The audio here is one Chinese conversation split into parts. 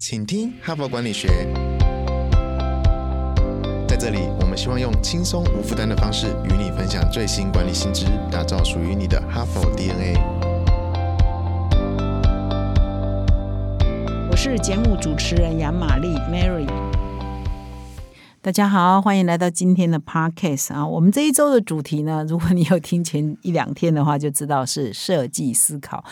请听哈佛管理学。在这里，我们希望用轻松无负担的方式与你分享最新管理新知，打造属于你的哈佛 DNA。我是节目主持人杨玛丽 Mary。大家好，欢迎来到今天的 Podcast 啊！我们这一周的主题呢，如果你有听前一两天的话，就知道是设计思考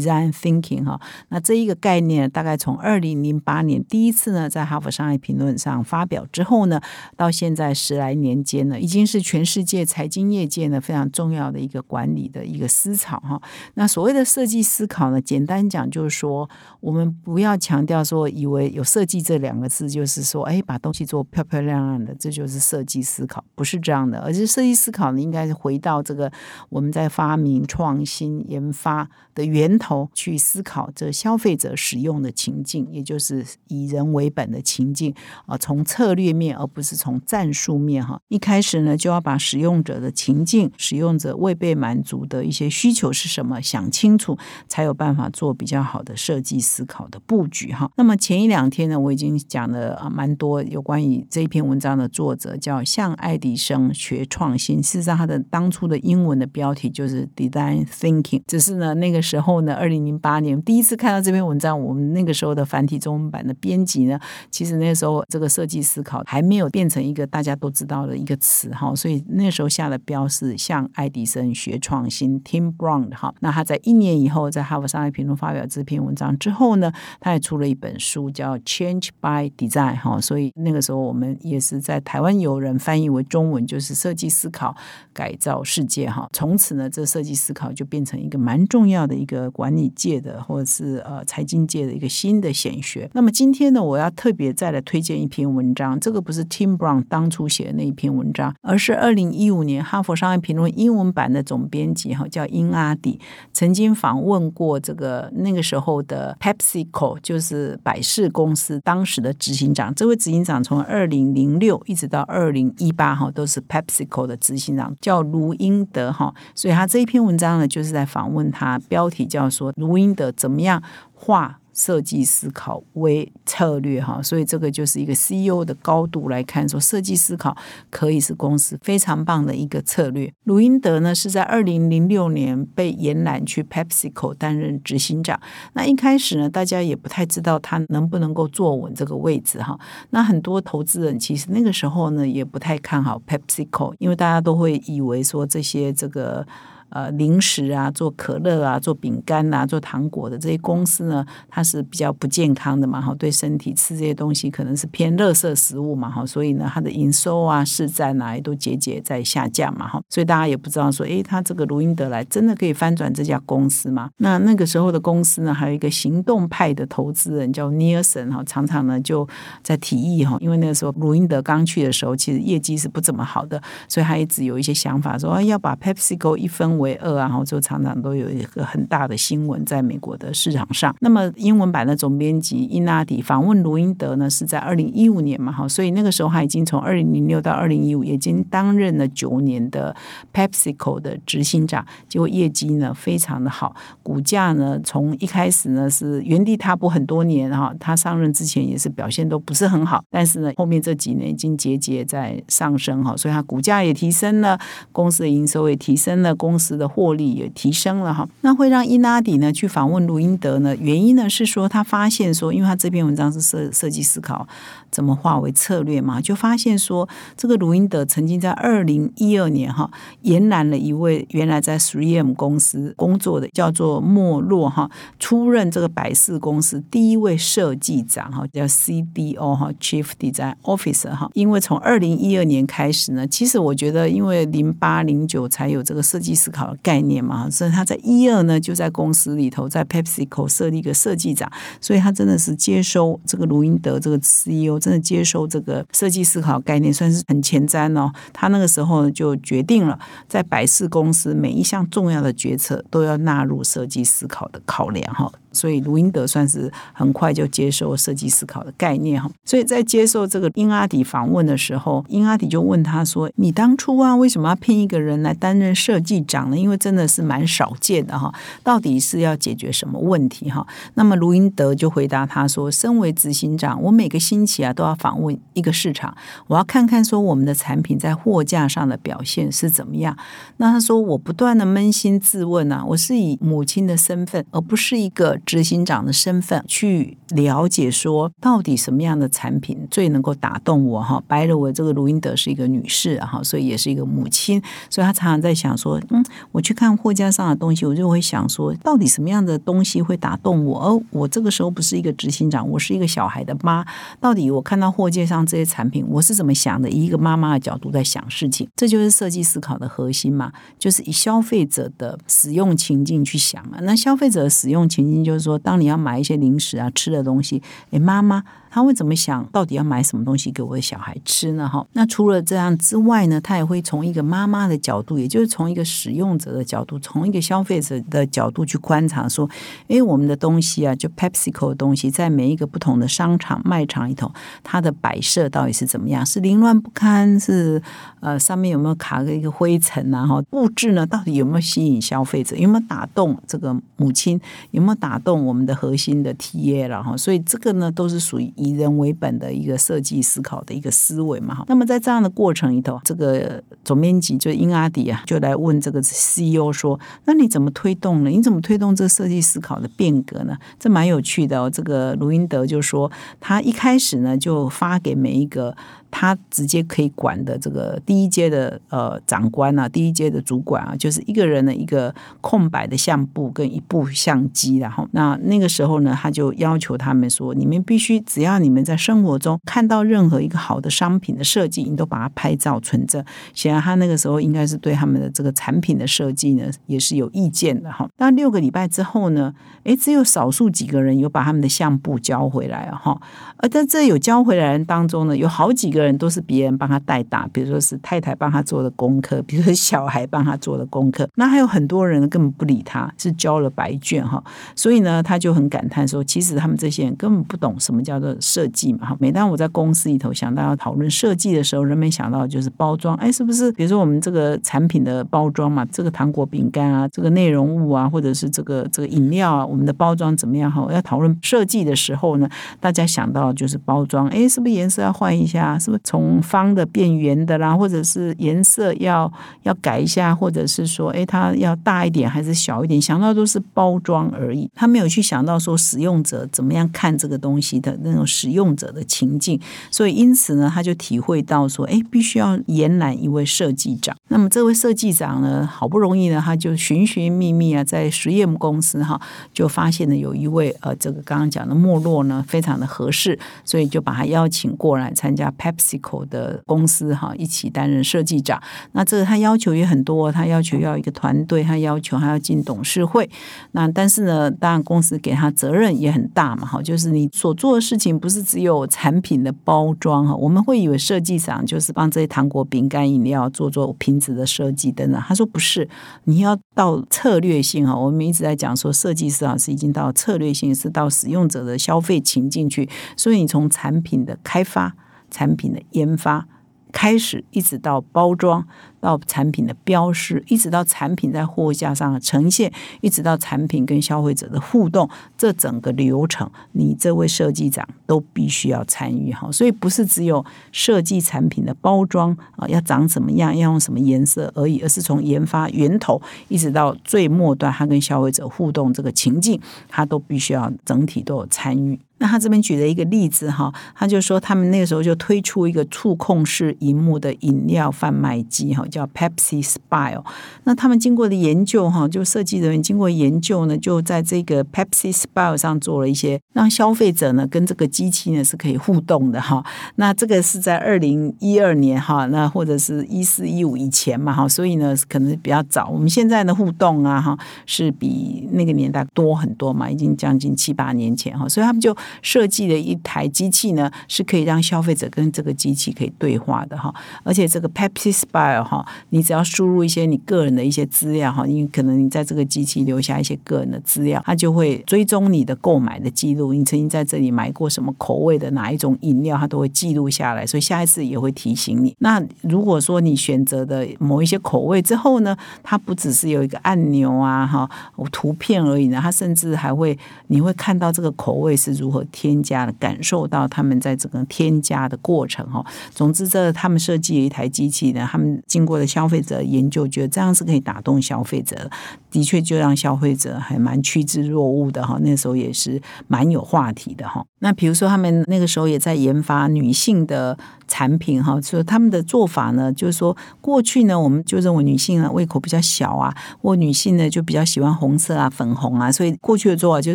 （Design Thinking） 哈。那这一个概念，大概从二零零八年第一次呢，在哈佛商业评论上发表之后呢，到现在十来年间呢，已经是全世界财经业界呢非常重要的一个管理的一个思潮哈。那所谓的设计思考呢，简单讲就是说，我们不要强调说，以为有设计这两个字，就是说，哎，把东西做漂漂亮亮。的，这就是设计思考，不是这样的，而是设计思考呢，应该是回到这个我们在发明、创新、研发的源头头去思考这消费者使用的情境，也就是以人为本的情境啊，从策略面而不是从战术面哈。一开始呢，就要把使用者的情境、使用者未被满足的一些需求是什么想清楚，才有办法做比较好的设计思考的布局哈。那么前一两天呢，我已经讲了啊，蛮多有关于这篇。文章的作者叫向爱迪生学创新，事实上他的当初的英文的标题就是 Design Thinking。只是呢，那个时候呢，二零零八年第一次看到这篇文章，我们那个时候的繁体中文版的编辑呢，其实那时候这个设计思考还没有变成一个大家都知道的一个词哈，所以那时候下的标是向爱迪生学创新，Tim Brown 哈。那他在一年以后，在哈佛商业评论发表这篇文章之后呢，他也出了一本书叫 Change by Design 哈，所以那个时候我们也。是在台湾有人翻译为中文，就是设计思考改造世界哈。从此呢，这设计思考就变成一个蛮重要的一个管理界的或者是呃财经界的一个新的显学。那么今天呢，我要特别再来推荐一篇文章，这个不是 Tim Brown 当初写的那一篇文章，而是二零一五年哈佛商业评论英文版的总编辑哈叫英阿迪，曾经访问过这个那个时候的 PepsiCo，就是百事公司当时的执行长。这位执行长从二零零六一直到二零一八哈，都是 PepsiCo 的执行长，叫卢英德哈，所以他这一篇文章呢，就是在访问他，标题叫说卢英德怎么样画。设计思考为策略哈，所以这个就是一个 CEO 的高度来看，说设计思考可以是公司非常棒的一个策略。卢英德呢是在二零零六年被延揽去 PepsiCo 担任执行长。那一开始呢，大家也不太知道他能不能够坐稳这个位置哈。那很多投资人其实那个时候呢也不太看好 PepsiCo，因为大家都会以为说这些这个。呃，零食啊，做可乐啊，做饼干啊，做糖果的这些公司呢，它是比较不健康的嘛，哈，对身体吃这些东西可能是偏垃圾食物嘛，哈，所以呢，它的营收啊、市占啊也都节节在下降嘛，哈，所以大家也不知道说，诶，他这个卢英德来真的可以翻转这家公司吗？那那个时候的公司呢，还有一个行动派的投资人叫尼尔森哈，常常呢就在提议哈，因为那个时候卢英德刚去的时候，其实业绩是不怎么好的，所以他一直有一些想法说，要把 PepsiCo 一分为。为二，然后就常常都有一个很大的新闻在美国的市场上。那么英文版的总编辑伊纳迪访问卢英德呢，是在二零一五年嘛，哈，所以那个时候他已经从二零零六到二零一五，已经担任了九年的 PepsiCo 的执行长，结果业绩呢非常的好，股价呢从一开始呢是原地踏步很多年，哈，他上任之前也是表现都不是很好，但是呢后面这几年已经节节在上升，哈，所以它股价也提升了，公司的营收也提升了，公司。的获利也提升了哈，那会让伊拉迪呢去访问卢英德呢？原因呢是说他发现说，因为他这篇文章是设设计思考怎么化为策略嘛，就发现说这个卢英德曾经在二零一二年哈延揽了一位原来在 Three M 公司工作的叫做莫洛哈出任这个百事公司第一位设计长哈，叫 CDO 哈 Chief Design Officer 哈，因为从二零一二年开始呢，其实我觉得因为零八零九才有这个设计思考的。概念嘛，所以他在一二呢就在公司里头，在 PepsiCo 设立一个设计长，所以他真的是接收这个卢英德这个 CEO，真的接收这个设计思考概念，算是很前瞻哦。他那个时候就决定了，在百事公司每一项重要的决策都要纳入设计思考的考量哈。所以卢英德算是很快就接受设计思考的概念哈，所以在接受这个英阿迪访问的时候，英阿迪就问他说：“你当初啊为什么要聘一个人来担任设计长因为真的是蛮少见的哈。到底是要解决什么问题哈？那么卢英德就回答他说：“身为执行长，我每个星期啊都要访问一个市场，我要看看说我们的产品在货架上的表现是怎么样。”那他说：“我不断的扪心自问啊，我是以母亲的身份，而不是一个执行长的身份去了解说，到底什么样的产品最能够打动我哈。”白了我这个卢英德是一个女士哈，所以也是一个母亲，所以她常常在想说：“嗯，我去看货架上的东西，我就会想说，到底什么样的东西会打动我？而我这个时候不是一个执行长，我是一个小孩的妈，到底我看到货架上这些产品，我是怎么想的？以一个妈妈的角度在想事情，这就是设计思考的核心嘛，就是以消费者的使用情境去想嘛。那消费者的使用情境就是说，当你要买一些零食啊、吃的东西，诶，妈妈。他会怎么想？到底要买什么东西给我的小孩吃呢？哈，那除了这样之外呢，他也会从一个妈妈的角度，也就是从一个使用者的角度，从一个消费者的角度去观察，说，哎，我们的东西啊，就 PepsiCo 的东西，在每一个不同的商场卖场里头，它的摆设到底是怎么样？是凌乱不堪？是呃，上面有没有卡个一个灰尘啊？哈，布置呢，到底有没有吸引消费者？有没有打动这个母亲？有没有打动我们的核心的 TA 了？哈，所以这个呢，都是属于。以人为本的一个设计思考的一个思维嘛，哈。那么在这样的过程里头，这个总编辑就英阿迪啊，就来问这个 CEO 说：“那你怎么推动呢？你怎么推动这设计思考的变革呢？”这蛮有趣的哦。这个卢英德就说，他一开始呢就发给每一个。他直接可以管的这个第一阶的呃长官啊，第一阶的主管啊，就是一个人的一个空白的相簿跟一部相机，然后那那个时候呢，他就要求他们说，你们必须只要你们在生活中看到任何一个好的商品的设计，你都把它拍照存着。显然他那个时候应该是对他们的这个产品的设计呢也是有意见的哈。那六个礼拜之后呢，诶，只有少数几个人有把他们的相簿交回来哈。而在这有交回来人当中呢，有好几个。人都是别人帮他代打，比如说是太太帮他做的功课，比如说小孩帮他做的功课。那还有很多人根本不理他，是交了白卷哈。所以呢，他就很感叹说，其实他们这些人根本不懂什么叫做设计嘛。哈，每当我在公司里头想到要讨论设计的时候，人们想到就是包装，哎，是不是？比如说我们这个产品的包装嘛，这个糖果、饼干啊，这个内容物啊，或者是这个这个饮料啊，我们的包装怎么样？哈，要讨论设计的时候呢，大家想到就是包装，哎，是不是颜色要换一下？是不是？从方的变圆的啦，或者是颜色要要改一下，或者是说，哎，它要大一点还是小一点？想到都是包装而已，他没有去想到说使用者怎么样看这个东西的那种使用者的情境。所以因此呢，他就体会到说，哎，必须要延揽一位设计长。那么这位设计长呢，好不容易呢，他就寻寻觅觅啊，在实验公司哈，就发现了有一位呃，这个刚刚讲的没落呢，非常的合适，所以就把他邀请过来参加拍。PepsiCo 的公司哈，一起担任设计长。那这个他要求也很多，他要求要一个团队，他要求还要进董事会。那但是呢，当然公司给他责任也很大嘛，哈，就是你所做的事情不是只有产品的包装哈。我们会以为设计长就是帮这些糖果、饼干、饮料做做瓶子的设计等等。他说不是，你要到策略性哈。我们一直在讲说，设计师啊是已经到策略性，是到使用者的消费情境去。所以你从产品的开发。产品的研发开始，一直到包装，到产品的标识，一直到产品在货架上的呈现，一直到产品跟消费者的互动，这整个流程，你这位设计长都必须要参与哈。所以不是只有设计产品的包装啊，要长什么样，要用什么颜色而已，而是从研发源头一直到最末端，他跟消费者互动这个情境，他都必须要整体都有参与。那他这边举了一个例子哈，他就说他们那个时候就推出一个触控式荧幕的饮料贩卖机哈，叫 Pepsi Smile。那他们经过的研究哈，就设计人员经过研究呢，就在这个 Pepsi Smile 上做了一些让消费者呢跟这个机器呢是可以互动的哈。那这个是在二零一二年哈，那或者是一四一五以前嘛哈，所以呢可能比较早。我们现在的互动啊哈，是比那个年代多很多嘛，已经将近七八年前哈，所以他们就。设计的一台机器呢，是可以让消费者跟这个机器可以对话的哈。而且这个 Pepsi Spire 哈，你只要输入一些你个人的一些资料哈，因为可能你在这个机器留下一些个人的资料，它就会追踪你的购买的记录。你曾经在这里买过什么口味的哪一种饮料，它都会记录下来，所以下一次也会提醒你。那如果说你选择的某一些口味之后呢，它不只是有一个按钮啊哈图片而已呢，它甚至还会你会看到这个口味是如和添加的，感受到他们在整个添加的过程哈。总之，这他们设计一台机器呢，他们经过了消费者研究，觉得这样是可以打动消费者，的确就让消费者还蛮趋之若鹜的哈。那时候也是蛮有话题的哈。那比如说，他们那个时候也在研发女性的。产品哈，所以他们的做法呢，就是说过去呢，我们就认为女性啊胃口比较小啊，或女性呢就比较喜欢红色啊、粉红啊，所以过去的做法就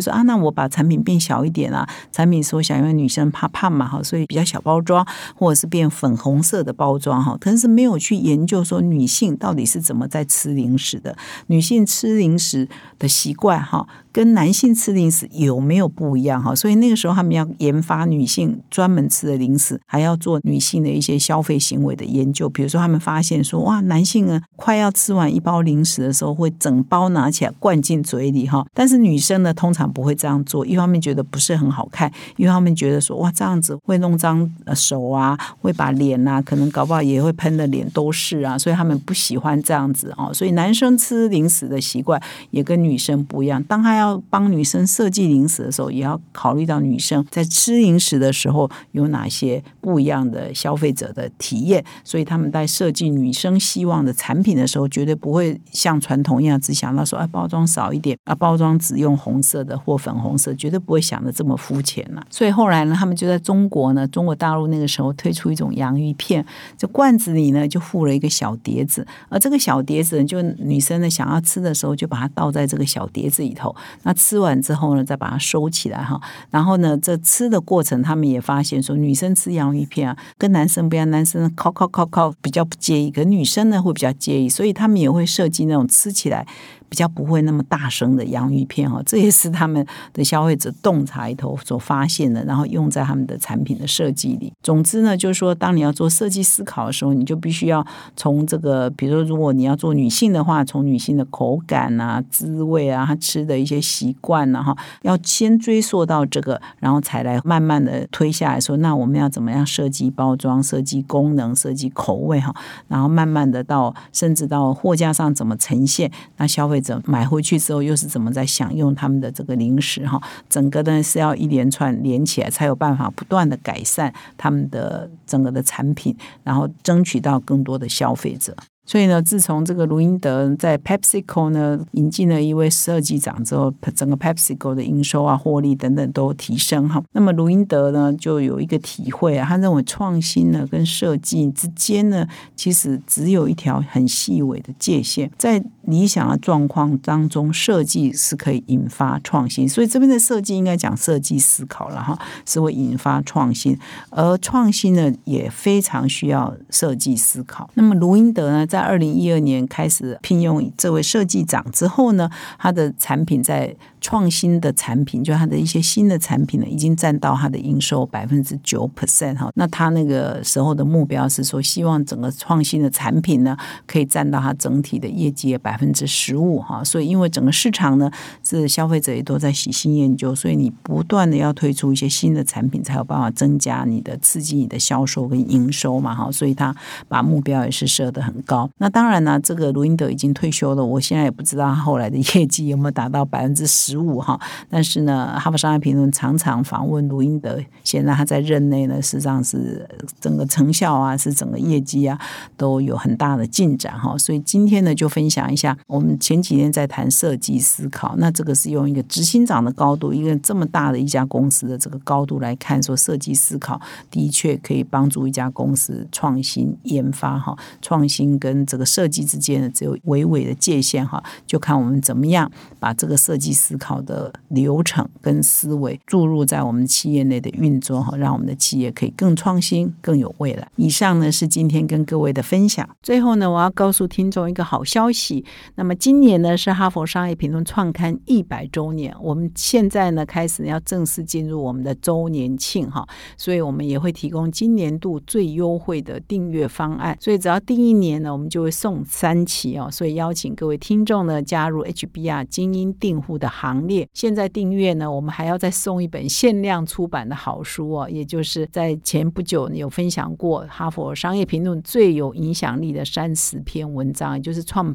是啊，那我把产品变小一点啊，产品缩小，因为女生怕胖嘛哈，所以比较小包装，或者是变粉红色的包装哈，可是没有去研究说女性到底是怎么在吃零食的，女性吃零食的习惯哈。跟男性吃零食有没有不一样哈？所以那个时候他们要研发女性专门吃的零食，还要做女性的一些消费行为的研究。比如说，他们发现说，哇，男性呢快要吃完一包零食的时候，会整包拿起来灌进嘴里哈。但是女生呢，通常不会这样做。一方面觉得不是很好看，一方面觉得说，哇，这样子会弄脏手啊，会把脸啊，可能搞不好也会喷的脸都是啊。所以他们不喜欢这样子哦。所以男生吃零食的习惯也跟女生不一样。当他要帮女生设计零食的时候，也要考虑到女生在吃零食的时候有哪些不一样的消费者的体验。所以他们在设计女生希望的产品的时候，绝对不会像传统一样只想到说，啊，包装少一点啊，包装只用红色的或粉红色，绝对不会想的这么肤浅了。所以后来呢，他们就在中国呢，中国大陆那个时候推出一种洋芋片，这罐子里呢就附了一个小碟子，而这个小碟子就女生呢想要吃的时候，就把它倒在这个小碟子里头。那吃完之后呢，再把它收起来哈。然后呢，这吃的过程，他们也发现说，女生吃洋芋片啊，跟男生不一样，男生靠靠靠靠比较不介意，可女生呢会比较介意，所以他们也会设计那种吃起来。比较不会那么大声的洋芋片哦，这也是他们的消费者洞察里头所发现的，然后用在他们的产品的设计里。总之呢，就是说，当你要做设计思考的时候，你就必须要从这个，比如说，如果你要做女性的话，从女性的口感啊、滋味啊、她吃的一些习惯啊，哈，要先追溯到这个，然后才来慢慢的推下来说，那我们要怎么样设计包装、设计功能、设计口味哈，然后慢慢的到甚至到货架上怎么呈现，那消费。买回去之后又是怎么在享用他们的这个零食哈？整个呢是要一连串连起来，才有办法不断的改善他们的整个的产品，然后争取到更多的消费者。所以呢，自从这个卢英德在 PepsiCo 呢引进了一位设计长之后，整个 PepsiCo 的营收啊、获利等等都提升哈。那么卢英德呢就有一个体会啊，他认为创新呢跟设计之间呢，其实只有一条很细微的界限，在理想的状况当中，设计是可以引发创新。所以这边的设计应该讲设计思考了哈，是会引发创新，而创新呢也非常需要设计思考。那么卢英德呢在二零一二年开始聘用这位设计长之后呢，他的产品在。创新的产品，就它的一些新的产品呢，已经占到它的营收百分之九 percent 哈。那他那个时候的目标是说，希望整个创新的产品呢，可以占到它整体的业绩的百分之十五哈。所以，因为整个市场呢，是消费者也都在喜新厌旧，所以你不断的要推出一些新的产品，才有办法增加你的刺激你的销售跟营收嘛哈。所以他把目标也是设得很高。那当然呢，这个卢英德已经退休了，我现在也不知道他后来的业绩有没有达到百分之十。十五哈，但是呢，《哈佛商业评论》常常访问卢英德，现在他在任内呢，实际上是整个成效啊，是整个业绩啊，都有很大的进展哈。所以今天呢，就分享一下我们前几天在谈设计思考，那这个是用一个执行长的高度，一个这么大的一家公司的这个高度来看，说设计思考的确可以帮助一家公司创新研发哈。创新跟这个设计之间的只有微微的界限哈，就看我们怎么样把这个设计思考的流程跟思维注入在我们企业内的运作哈，让我们的企业可以更创新、更有未来。以上呢是今天跟各位的分享。最后呢，我要告诉听众一个好消息。那么今年呢是哈佛商业评论创刊一百周年，我们现在呢开始要正式进入我们的周年庆哈，所以我们也会提供今年度最优惠的订阅方案。所以只要订一年呢，我们就会送三期哦。所以邀请各位听众呢加入 HBR 精英订户的行行列。现在订阅呢，我们还要再送一本限量出版的好书哦，也就是在前不久有分享过哈佛商业评论最有影响力的三十篇文章，也就是创。